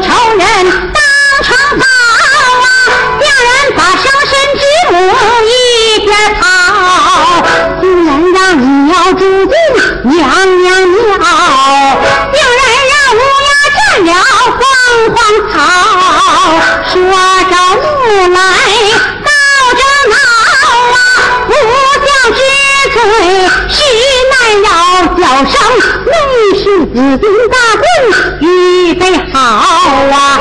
仇人当成宝啊，嫁人把伤身之母一边跑，竟然让你要住进娘娘庙，竟然让乌鸦占了凤凰草，说。我上内侍紫金大棍预备好啊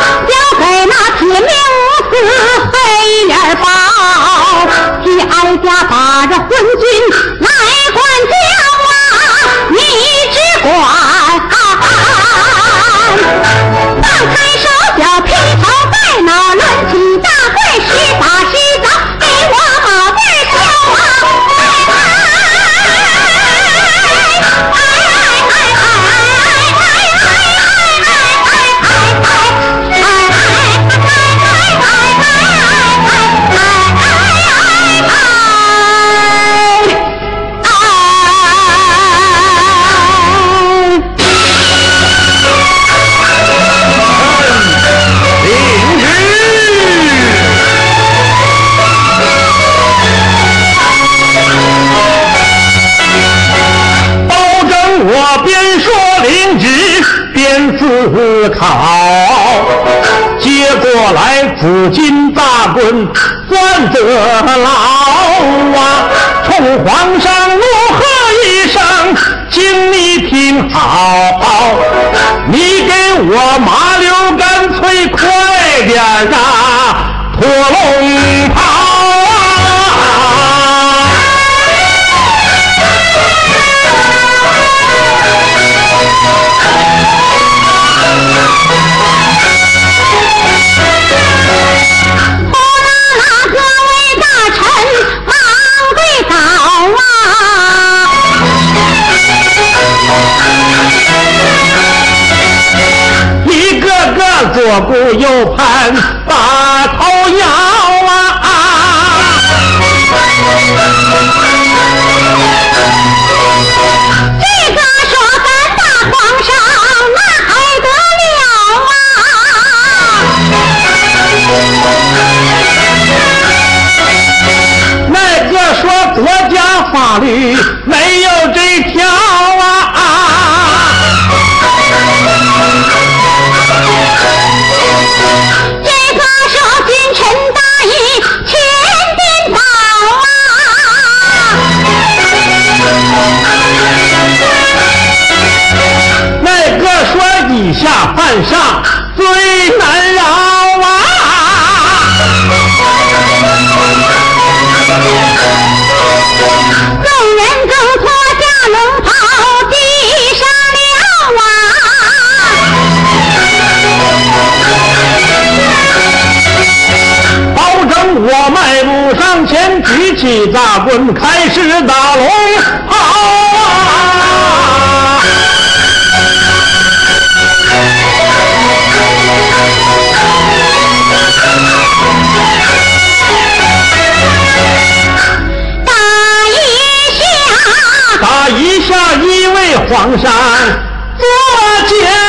好，接过来紫金大棍攥得牢啊！冲皇上怒喝一声，请你听好，你给我麻溜干脆快点啊，破龙！就盼把头摇啊这个说咱大皇上那还得了啊那个说国家法律没有犯上最难。黄山不见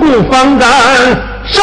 不放干烧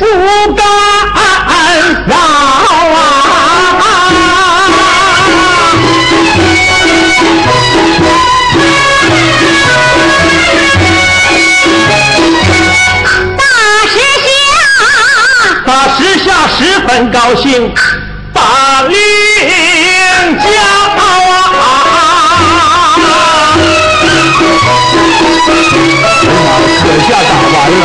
不干扰啊！大师下，大师下十分高兴，把令交啊！哎呀，可下打完了。